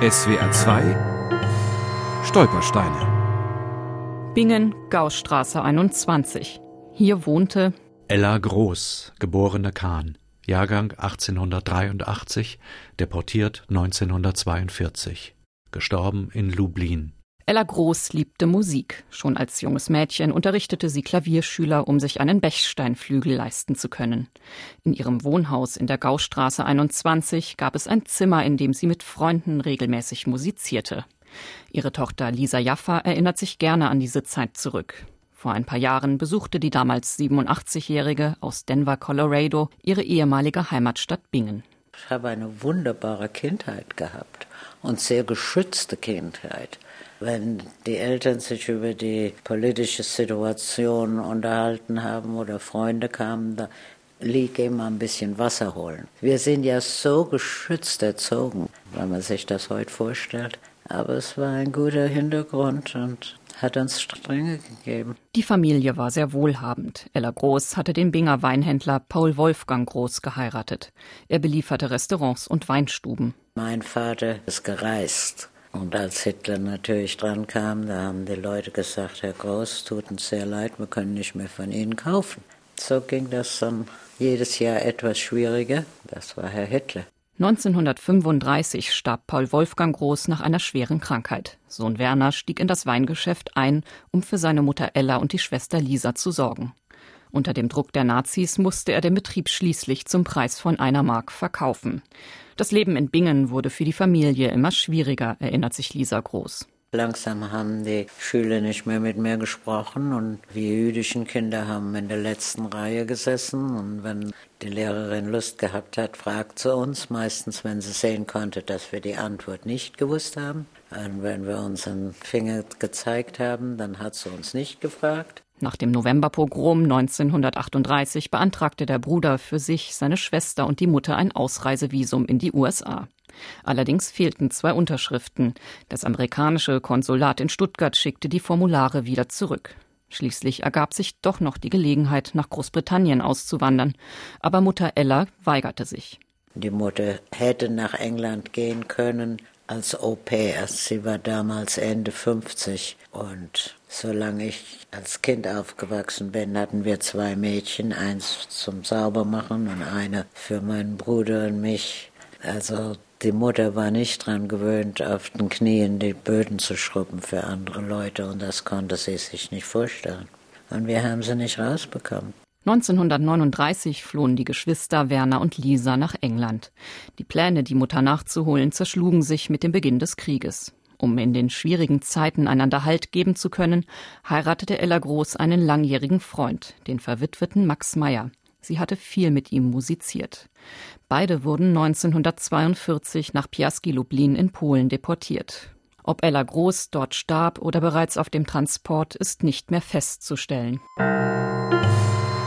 SWR 2 Stolpersteine Bingen, Gaußstraße 21. Hier wohnte Ella Groß, geborene Kahn, Jahrgang 1883, deportiert 1942, gestorben in Lublin. Ella Groß liebte Musik. Schon als junges Mädchen unterrichtete sie Klavierschüler, um sich einen Bechsteinflügel leisten zu können. In ihrem Wohnhaus in der Gaustraße 21 gab es ein Zimmer, in dem sie mit Freunden regelmäßig musizierte. Ihre Tochter Lisa Jaffa erinnert sich gerne an diese Zeit zurück. Vor ein paar Jahren besuchte die damals 87-Jährige aus Denver, Colorado, ihre ehemalige Heimatstadt Bingen. Ich habe eine wunderbare Kindheit gehabt und sehr geschützte Kindheit. Wenn die Eltern sich über die politische Situation unterhalten haben oder Freunde kamen, da lieg immer ein bisschen Wasser holen. Wir sind ja so geschützt erzogen, wenn man sich das heute vorstellt. Aber es war ein guter Hintergrund und hat uns Strenge gegeben. Die Familie war sehr wohlhabend. Ella Groß hatte den Binger Weinhändler Paul Wolfgang Groß geheiratet. Er belieferte Restaurants und Weinstuben. Mein Vater ist gereist und als Hitler natürlich dran kam, da haben die Leute gesagt, Herr Groß, tut uns sehr leid, wir können nicht mehr von Ihnen kaufen. So ging das dann jedes Jahr etwas schwieriger. Das war Herr Hitler. 1935 starb Paul Wolfgang Groß nach einer schweren Krankheit. Sohn Werner stieg in das Weingeschäft ein, um für seine Mutter Ella und die Schwester Lisa zu sorgen. Unter dem Druck der Nazis musste er den Betrieb schließlich zum Preis von einer Mark verkaufen. Das Leben in Bingen wurde für die Familie immer schwieriger, erinnert sich Lisa Groß. Langsam haben die Schüler nicht mehr mit mir gesprochen und wir jüdischen Kinder haben in der letzten Reihe gesessen und wenn die Lehrerin Lust gehabt hat, fragt sie uns, meistens wenn sie sehen konnte, dass wir die Antwort nicht gewusst haben. Und wenn wir unseren Finger gezeigt haben, dann hat sie uns nicht gefragt. Nach dem Novemberpogrom 1938 beantragte der Bruder für sich, seine Schwester und die Mutter ein Ausreisevisum in die USA. Allerdings fehlten zwei Unterschriften. Das amerikanische Konsulat in Stuttgart schickte die Formulare wieder zurück. Schließlich ergab sich doch noch die Gelegenheit, nach Großbritannien auszuwandern. Aber Mutter Ella weigerte sich. Die Mutter hätte nach England gehen können, als Au pair. Sie war damals Ende 50 und solange ich als Kind aufgewachsen bin, hatten wir zwei Mädchen, eins zum Saubermachen und eine für meinen Bruder und mich. Also die Mutter war nicht dran gewöhnt, auf den Knien die Böden zu schrubben für andere Leute und das konnte sie sich nicht vorstellen. Und wir haben sie nicht rausbekommen. 1939 flohen die Geschwister Werner und Lisa nach England. Die Pläne, die Mutter nachzuholen, zerschlugen sich mit dem Beginn des Krieges. Um in den schwierigen Zeiten einander Halt geben zu können, heiratete Ella Groß einen langjährigen Freund, den verwitweten Max Meyer. Sie hatte viel mit ihm musiziert. Beide wurden 1942 nach Piaski Lublin in Polen deportiert. Ob Ella Groß dort starb oder bereits auf dem Transport, ist nicht mehr festzustellen.